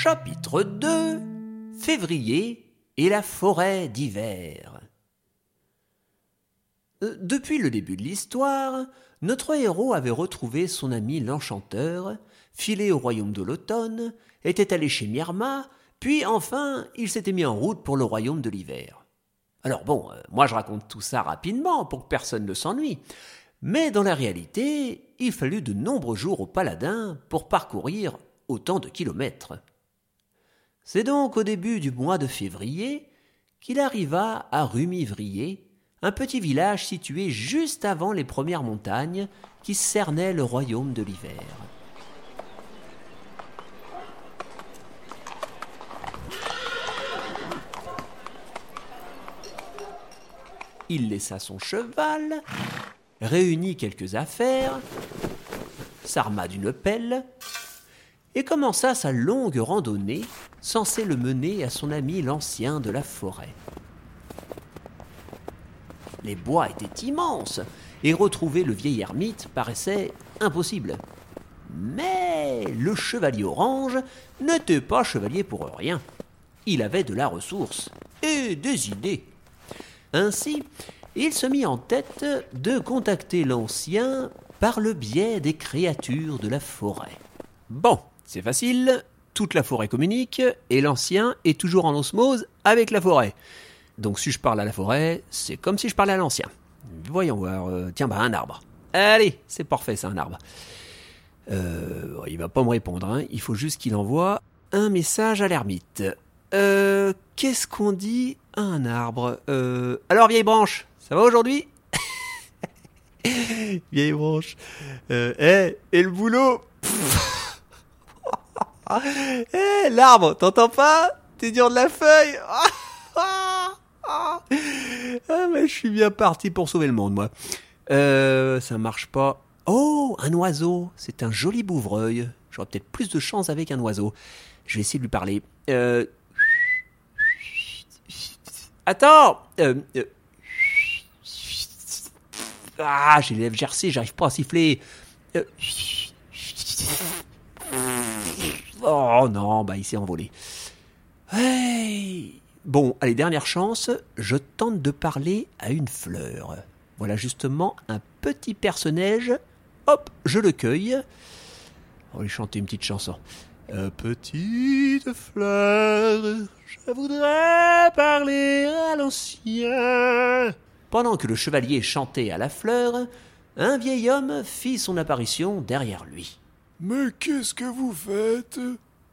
Chapitre 2 Février et la forêt d'hiver. Euh, Depuis le début de l'histoire, notre héros avait retrouvé son ami l'enchanteur, filé au royaume de l'automne, était allé chez Myrma, puis enfin il s'était mis en route pour le royaume de l'hiver. Alors bon, euh, moi je raconte tout ça rapidement pour que personne ne s'ennuie, mais dans la réalité, il fallut de nombreux jours au paladin pour parcourir autant de kilomètres. C'est donc au début du mois de février qu'il arriva à Rumivrier, un petit village situé juste avant les premières montagnes qui cernaient le royaume de l'hiver. Il laissa son cheval, réunit quelques affaires, s'arma d'une pelle et commença sa longue randonnée censée le mener à son ami l'ancien de la forêt. Les bois étaient immenses et retrouver le vieil ermite paraissait impossible. Mais le chevalier orange n'était pas chevalier pour rien. Il avait de la ressource et des idées. Ainsi, il se mit en tête de contacter l'ancien par le biais des créatures de la forêt. Bon, c'est facile, toute la forêt communique et l'ancien est toujours en osmose avec la forêt. Donc si je parle à la forêt, c'est comme si je parlais à l'ancien. Voyons voir, euh, tiens, bah un arbre. Allez, c'est parfait, c'est un arbre. Euh, il va pas me répondre, hein. il faut juste qu'il envoie un message à l'ermite. Euh, qu'est-ce qu'on dit à un arbre? Alors vieille branche, ça va aujourd'hui? Vieille branche. Eh, et le boulot? Eh, l'arbre, t'entends pas? T'es dur de la feuille? Ah, mais je suis bien parti pour sauver le monde, moi. Euh, ça marche pas. Oh, un oiseau. C'est un joli bouvreuil. J'aurais peut-être plus de chance avec un oiseau. Je vais essayer de lui parler. Euh... Attends euh, euh, Ah, j'ai les lèvres gercées, j'arrive pas à siffler. Euh, Oh non, bah il s'est envolé. Hey Bon, allez, dernière chance, je tente de parler à une fleur. Voilà justement un petit personnage. Hop, je le cueille. On va lui chanter une petite chanson. Euh, petite fleur, je voudrais parler à l'ancien. Pendant que le chevalier chantait à la fleur, un vieil homme fit son apparition derrière lui. Mais qu'est-ce que vous faites?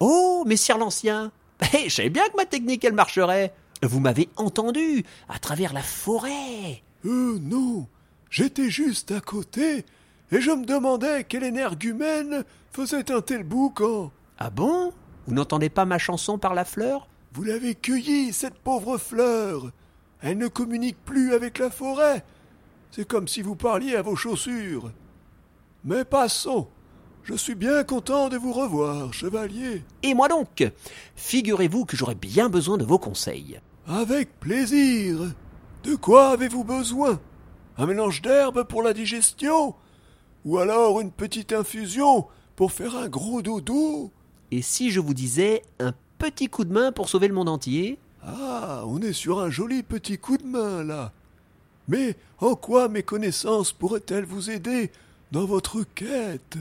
Oh, messire l'ancien Eh, Je savais bien que ma technique, elle marcherait Vous m'avez entendu, à travers la forêt Euh, non. J'étais juste à côté, et je me demandais quel énergumène faisait un tel boucan. Ah bon? Vous n'entendez pas ma chanson par la fleur? Vous l'avez cueillie, cette pauvre fleur. Elle ne communique plus avec la forêt. C'est comme si vous parliez à vos chaussures. Mais passons. Je suis bien content de vous revoir, chevalier. Et moi donc Figurez-vous que j'aurais bien besoin de vos conseils. Avec plaisir. De quoi avez-vous besoin? Un mélange d'herbes pour la digestion? Ou alors une petite infusion pour faire un gros dodo? Et si je vous disais un petit coup de main pour sauver le monde entier? Ah, on est sur un joli petit coup de main là. Mais en quoi mes connaissances pourraient-elles vous aider dans votre quête?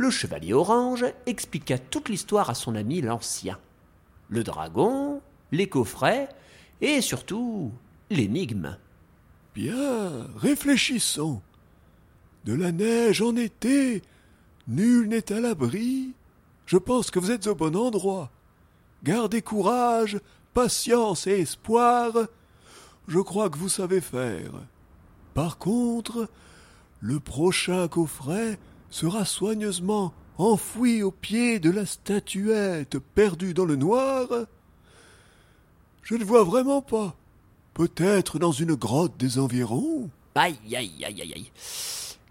Le chevalier orange expliqua toute l'histoire à son ami l'ancien. Le dragon, les coffrets et surtout l'énigme. Bien, réfléchissons. De la neige en été, nul n'est à l'abri. Je pense que vous êtes au bon endroit. Gardez courage, patience et espoir. Je crois que vous savez faire. Par contre, le prochain coffret sera soigneusement enfoui au pied de la statuette perdue dans le noir. Je ne vois vraiment pas. Peut-être dans une grotte des environs Aïe, aïe, aïe, aïe, aïe.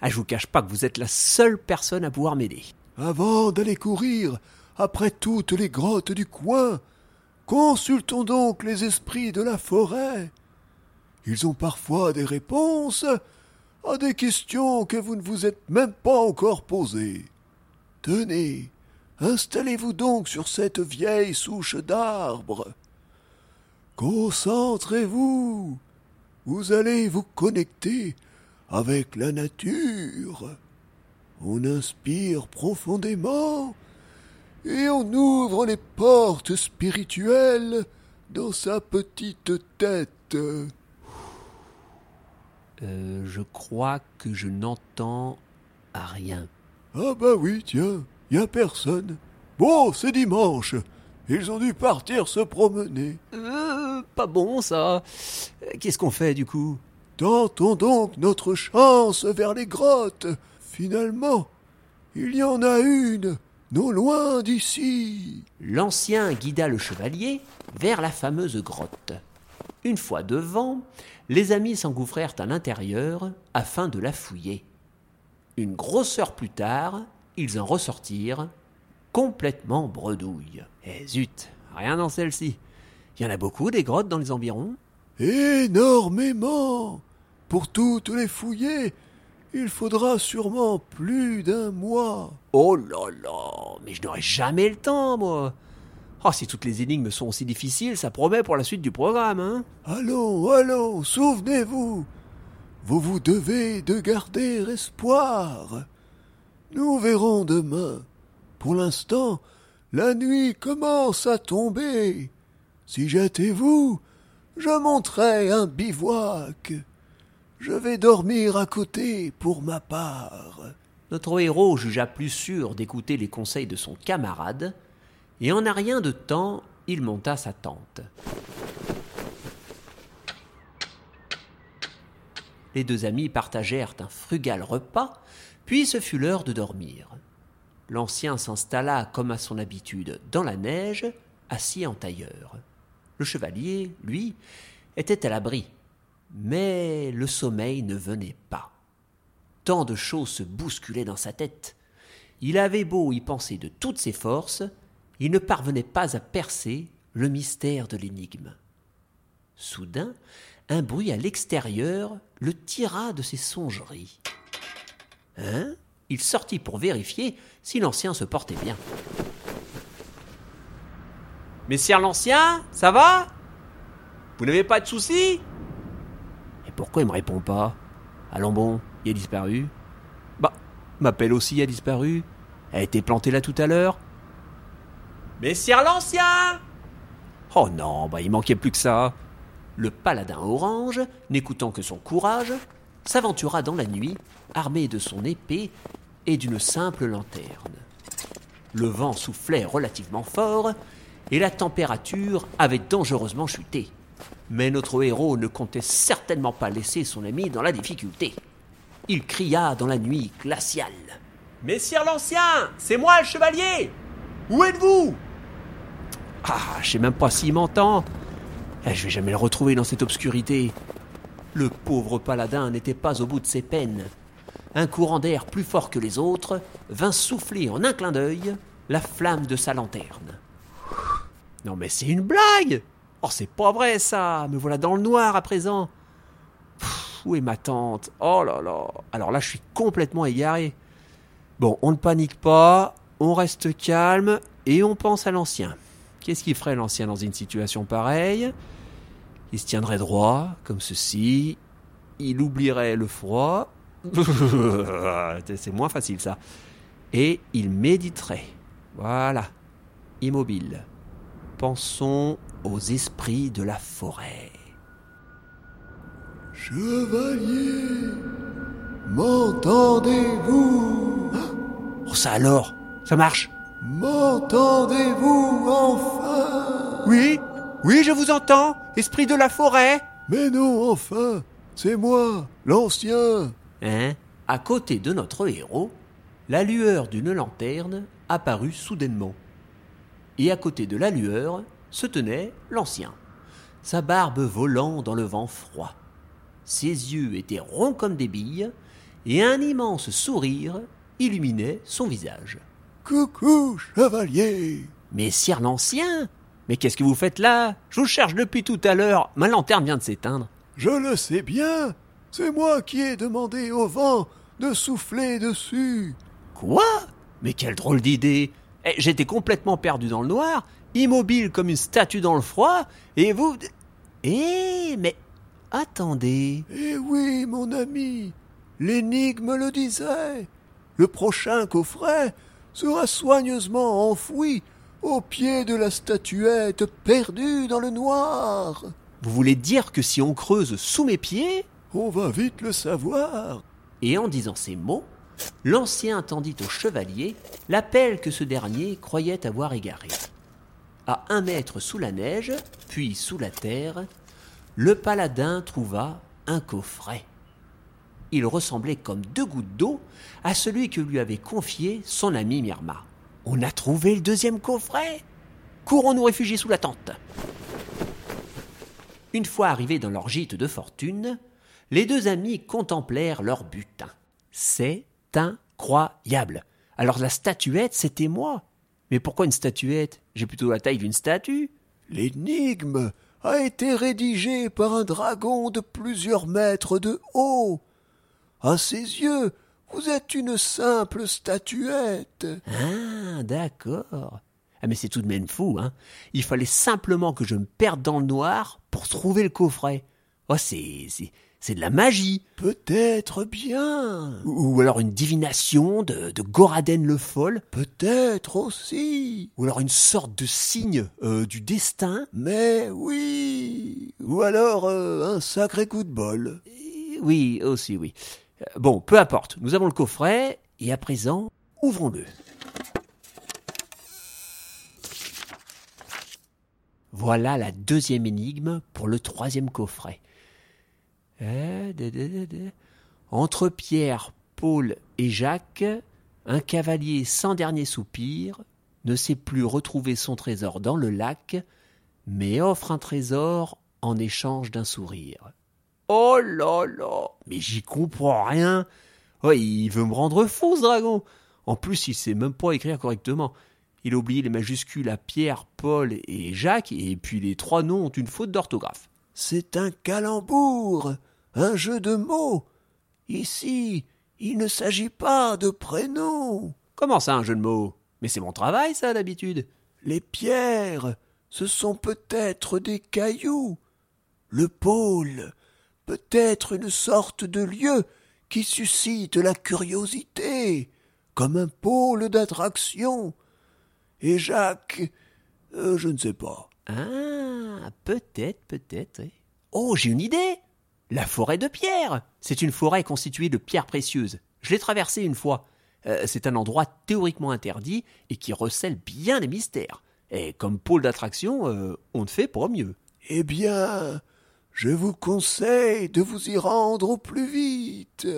Ah, je vous cache pas que vous êtes la seule personne à pouvoir m'aider. Avant d'aller courir après toutes les grottes du coin, consultons donc les esprits de la forêt. Ils ont parfois des réponses à des questions que vous ne vous êtes même pas encore posées. Tenez, Installez-vous donc sur cette vieille souche d'arbre. Concentrez-vous. Vous allez vous connecter avec la nature. On inspire profondément et on ouvre les portes spirituelles dans sa petite tête. Euh, je crois que je n'entends rien. Ah bah oui, tiens, y a personne. Bon, c'est dimanche. Ils ont dû partir se promener. Euh, pas bon ça. Qu'est-ce qu'on fait du coup? Tentons donc notre chance vers les grottes. Finalement, il y en a une, non loin d'ici. L'ancien guida le chevalier vers la fameuse grotte. Une fois devant, les amis s'engouffrèrent à l'intérieur afin de la fouiller. Une grosse heure plus tard, ils en ressortirent complètement bredouilles. Eh zut, rien dans celle-ci. Il y en a beaucoup des grottes dans les environs Énormément. Pour toutes les fouiller, il faudra sûrement plus d'un mois. Oh là là, mais je n'aurai jamais le temps, moi. Oh, si toutes les énigmes sont aussi difficiles, ça promet pour la suite du programme, hein Allons, allons, souvenez-vous. Vous vous devez de garder espoir. Nous verrons demain. Pour l'instant, la nuit commence à tomber. Si j'étais vous, je monterais un bivouac. Je vais dormir à côté pour ma part. Notre héros jugea plus sûr d'écouter les conseils de son camarade, et en un rien de temps, il monta sa tente. Les deux amis partagèrent un frugal repas, puis ce fut l'heure de dormir. L'ancien s'installa comme à son habitude dans la neige, assis en tailleur. Le chevalier, lui, était à l'abri, mais le sommeil ne venait pas. Tant de choses se bousculaient dans sa tête. Il avait beau y penser de toutes ses forces, il ne parvenait pas à percer le mystère de l'énigme. Soudain, un bruit à l'extérieur le tira de ses songeries. Hein? Il sortit pour vérifier si l'ancien se portait bien. Messire l'ancien, ça va? Vous n'avez pas de soucis? Et pourquoi il me répond pas? Allons bon, il a disparu. Bah, ma pelle aussi a disparu. Elle a été plantée là tout à l'heure. Messire l'ancien Oh non, bah il manquait plus que ça. Le paladin orange, n'écoutant que son courage, s'aventura dans la nuit, armé de son épée et d'une simple lanterne. Le vent soufflait relativement fort, et la température avait dangereusement chuté. Mais notre héros ne comptait certainement pas laisser son ami dans la difficulté. Il cria dans la nuit glaciale. Messire l'ancien, c'est moi le chevalier Où êtes-vous? Ah, je sais même pas s'il m'entend. Eh, Je vais jamais le retrouver dans cette obscurité. Le pauvre paladin n'était pas au bout de ses peines. Un courant d'air plus fort que les autres vint souffler en un clin d'œil la flamme de sa lanterne. Non mais c'est une blague Oh c'est pas vrai ça Me voilà dans le noir à présent Où est ma tante? Oh là là Alors là je suis complètement égaré. Bon, on ne panique pas, on reste calme et on pense à l'ancien. Qu'est-ce qu'il ferait l'ancien dans une situation pareille? Il se tiendrait droit, comme ceci. Il oublierait le froid. C'est moins facile ça. Et il méditerait. Voilà. Immobile. Pensons aux esprits de la forêt. Chevalier, m'entendez-vous? Oh ça alors? Ça marche? M'entendez-vous enfin? Oui, oui, je vous entends, esprit de la forêt. Mais non, enfin, c'est moi, l'ancien. Hein? À côté de notre héros, la lueur d'une lanterne apparut soudainement. Et à côté de la lueur se tenait l'ancien, sa barbe volant dans le vent froid. Ses yeux étaient ronds comme des billes, et un immense sourire illuminait son visage. Coucou, chevalier. Mais sire l'ancien Mais qu'est-ce que vous faites là? Je vous cherche depuis tout à l'heure, ma lanterne vient de s'éteindre. Je le sais bien. C'est moi qui ai demandé au vent de souffler dessus. Quoi? Mais quelle drôle d'idée Eh, J'étais complètement perdu dans le noir, immobile comme une statue dans le froid, et vous... Eh, mais attendez. Eh oui, mon ami, l'énigme le disait. Le prochain coffret sera soigneusement enfoui au pied de la statuette perdue dans le noir. Vous voulez dire que si on creuse sous mes pieds On va vite le savoir. Et en disant ces mots, l'ancien tendit au chevalier l'appel que ce dernier croyait avoir égaré. À un mètre sous la neige, puis sous la terre, le paladin trouva un coffret. Il ressemblait comme deux gouttes d'eau à celui que lui avait confié son ami Myrma. On a trouvé le deuxième coffret Courons nous réfugier sous la tente Une fois arrivés dans leur gîte de fortune, les deux amis contemplèrent leur butin. C'est incroyable. Alors la statuette, c'était moi. Mais pourquoi une statuette? J'ai plutôt la taille d'une statue. L'énigme a été rédigée par un dragon de plusieurs mètres de haut. À ses yeux, vous êtes une simple statuette. Ah, d'accord. Ah, mais c'est tout de même fou, hein. Il fallait simplement que je me perde dans le noir pour trouver le coffret. Oh, c'est, c'est, c'est de la magie. Peut-être bien. Ou, ou alors une divination de, de Goraden le Foll. Peut-être aussi. Ou alors une sorte de signe euh, du destin. Mais oui. Ou alors euh, un sacré coup de bol. Oui, aussi, oui. Euh, Bon, peu importe. Nous avons le coffret, et à présent, ouvrons-le. Voilà la deuxième énigme pour le troisième coffret. Euh. Entre Pierre, Paul et Jacques, un cavalier sans dernier soupir ne sait plus retrouver son trésor dans le lac, mais offre un trésor en échange d'un sourire. Oh là là Mais j'y comprends rien Oh, il veut me rendre fou, ce dragon En plus, il sait même pas écrire correctement. Il a oublié les majuscules à Pierre, Paul et Jacques, et puis les trois noms ont une faute d'orthographe. C'est un calembour, un jeu de mots. Ici, il ne s'agit pas de prénoms. Comment ça, un jeu de mots? Mais c'est mon travail, ça, d'habitude. Les pierres, ce sont peut-être des cailloux. Le pôle, peut-être une sorte de lieu qui suscite la curiosité, comme un pôle d'attraction. Et Jacques, euh, je ne sais pas. Ah, peut-être, peut-être. oui. Oh, j'ai une idée La forêt de pierre C'est une forêt constituée de pierres précieuses. Je l'ai traversée une fois. Euh, c'est un endroit théoriquement interdit et qui recèle bien les mystères. Et comme pôle d'attraction, euh, on ne fait pas mieux. Eh bien, je vous conseille de vous y rendre au plus vite.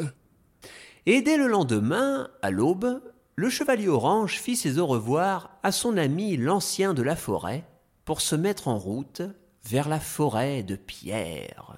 Et dès le lendemain, à l'aube, le chevalier orange fit ses au revoir à son ami l'ancien de la forêt pour se mettre en route vers la forêt de pierre.